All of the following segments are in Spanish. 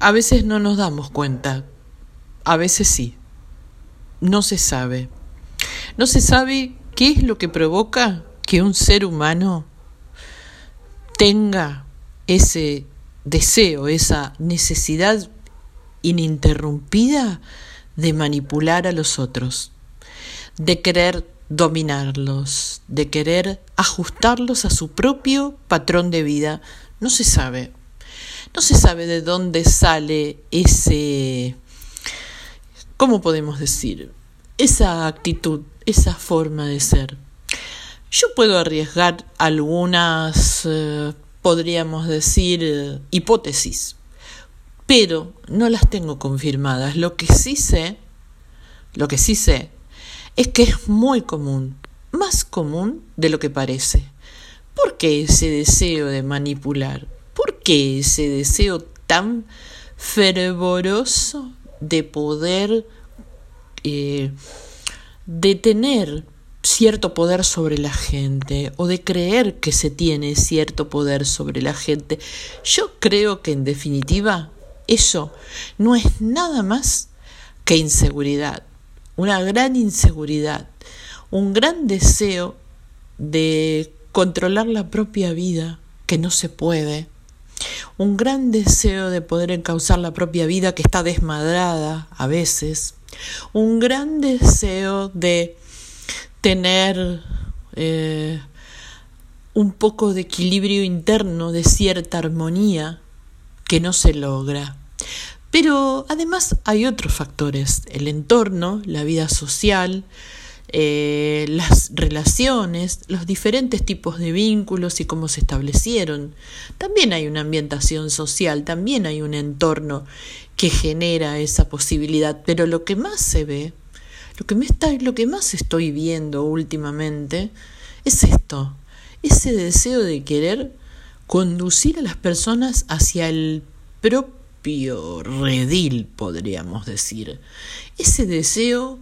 A veces no nos damos cuenta, a veces sí. No se sabe. No se sabe qué es lo que provoca que un ser humano tenga ese deseo, esa necesidad ininterrumpida de manipular a los otros, de querer dominarlos, de querer ajustarlos a su propio patrón de vida. No se sabe. No se sabe de dónde sale ese, ¿cómo podemos decir? Esa actitud, esa forma de ser. Yo puedo arriesgar algunas, eh, podríamos decir, hipótesis, pero no las tengo confirmadas. Lo que sí sé, lo que sí sé, es que es muy común, más común de lo que parece. ¿Por qué ese deseo de manipular? ¿Por qué ese deseo tan fervoroso de poder, eh, de tener cierto poder sobre la gente o de creer que se tiene cierto poder sobre la gente. Yo creo que en definitiva eso no es nada más que inseguridad, una gran inseguridad, un gran deseo de controlar la propia vida que no se puede, un gran deseo de poder encauzar la propia vida que está desmadrada a veces, un gran deseo de tener eh, un poco de equilibrio interno, de cierta armonía que no se logra. Pero además hay otros factores, el entorno, la vida social, eh, las relaciones, los diferentes tipos de vínculos y cómo se establecieron. También hay una ambientación social, también hay un entorno que genera esa posibilidad, pero lo que más se ve lo que, lo que más estoy viendo últimamente es esto, ese deseo de querer conducir a las personas hacia el propio redil, podríamos decir. Ese deseo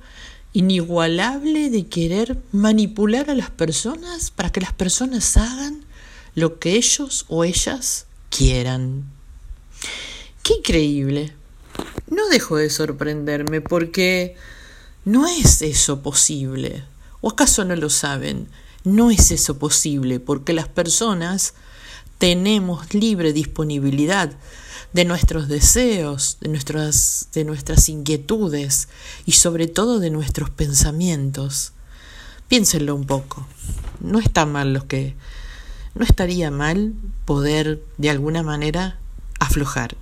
inigualable de querer manipular a las personas para que las personas hagan lo que ellos o ellas quieran. Qué increíble. No dejo de sorprenderme porque no es eso posible. ¿O acaso no lo saben? No es eso posible porque las personas tenemos libre disponibilidad de nuestros deseos, de nuestras, de nuestras inquietudes y sobre todo de nuestros pensamientos. Piénsenlo un poco. No está mal lo que. No estaría mal poder de alguna manera aflojar